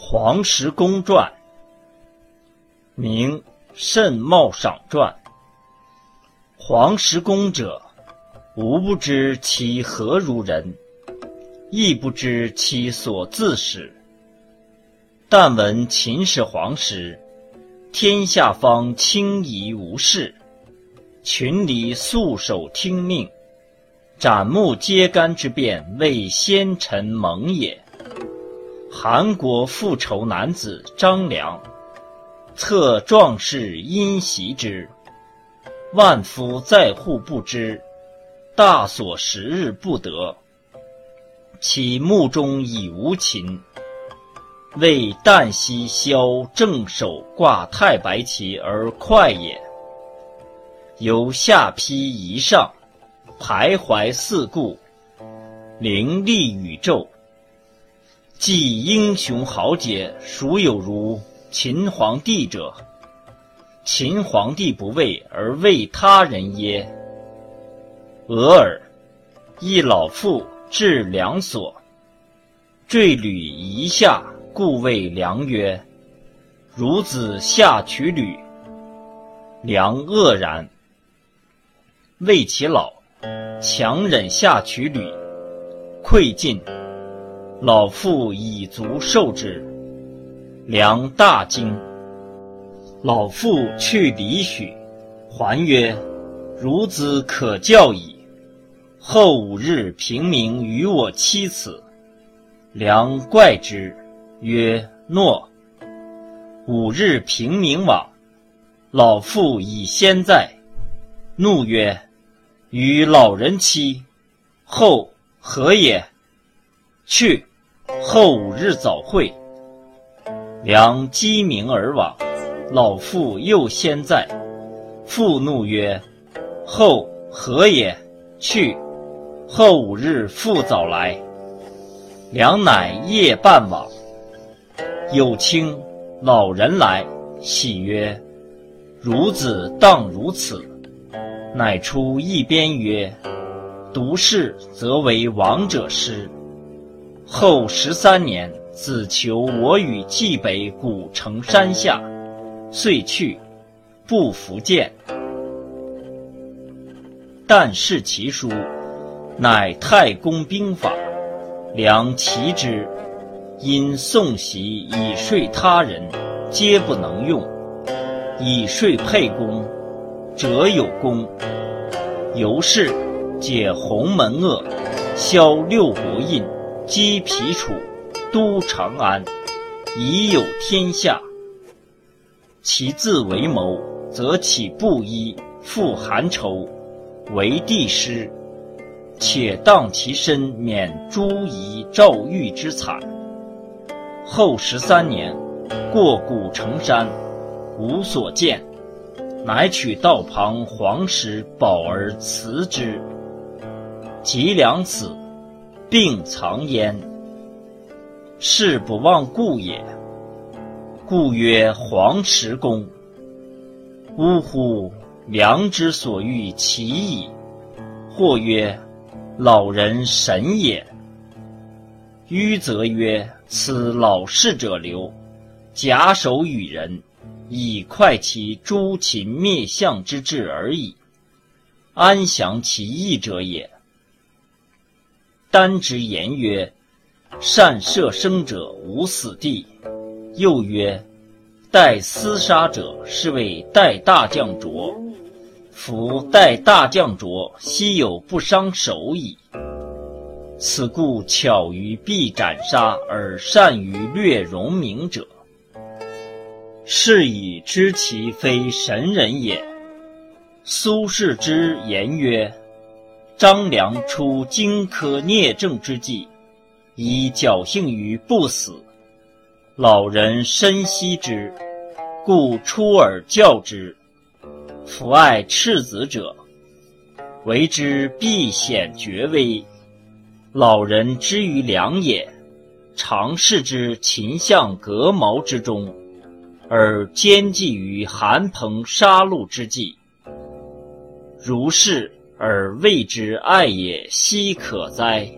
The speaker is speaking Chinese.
黄石公传，名甚茂赏传。黄石公者，吾不知其何如人，亦不知其所自始。但闻秦始皇时，天下方清夷无事，群黎素手听命，斩木揭竿之变，为先臣蒙也。韩国复仇男子张良，策壮士因袭之，万夫在户不知，大所时日不得。其目中已无秦，为旦夕萧正手挂太白旗而快也。由下邳夷上，徘徊四顾，凌厉宇宙。继英雄豪杰，孰有如秦皇帝者？秦皇帝不为而为他人耶？俄尔，一老妇至梁所，坠履夷下，故谓良曰：“孺子下取履。”梁愕然，谓其老，强忍下取履，愧尽。老妇以足受之，良大惊。老妇去离许，还曰：“孺子可教矣。”后五日，平明与我妻此。良怪之，曰：“诺。”五日平明往，老妇已先在，怒曰：“与老人妻，后何也？”去。后五日早会，良鸡鸣而往，老妇又先在，复怒曰：“后何也？”去。后五日复早来，良乃夜半往。有卿老人来，喜曰：“孺子当如此。”乃出一边曰：“独事则为王者师。”后十三年，子求我与冀北古城山下，遂去，不复见。但视其书，乃太公兵法。良其之，因宋习以税他人，皆不能用。以税沛公，者有功。由是解鸿门恶，消六国印。击皮楚，都长安，已有天下。其自为谋，则起布衣，复韩仇，为帝师，且当其身免诸夷赵玉之惨。后十三年，过古城山，无所见，乃取道旁黄石宝而辞之。及良子。病藏焉，事不忘故也。故曰黄石公。呜呼！良之所欲其矣。或曰：老人神也。迂则曰：此老士者流，假手与人，以快其诛秦灭相之志而已。安详其意者也。丹之言曰：“善射生者无死地。”又曰：“待厮杀者，是谓待大将卓。夫待大将卓，悉有不伤手矣。此故巧于避斩杀，而善于略容名者，是以知其非神人也。”苏轼之言曰。张良出荆轲聂政之计，以侥幸于不死。老人深惜之，故出而教之。夫爱赤子者，为之必显绝威。老人之于良也，常视之秦相革毛之中，而兼济于韩彭杀戮之际。如是。而谓之爱也，奚可哉？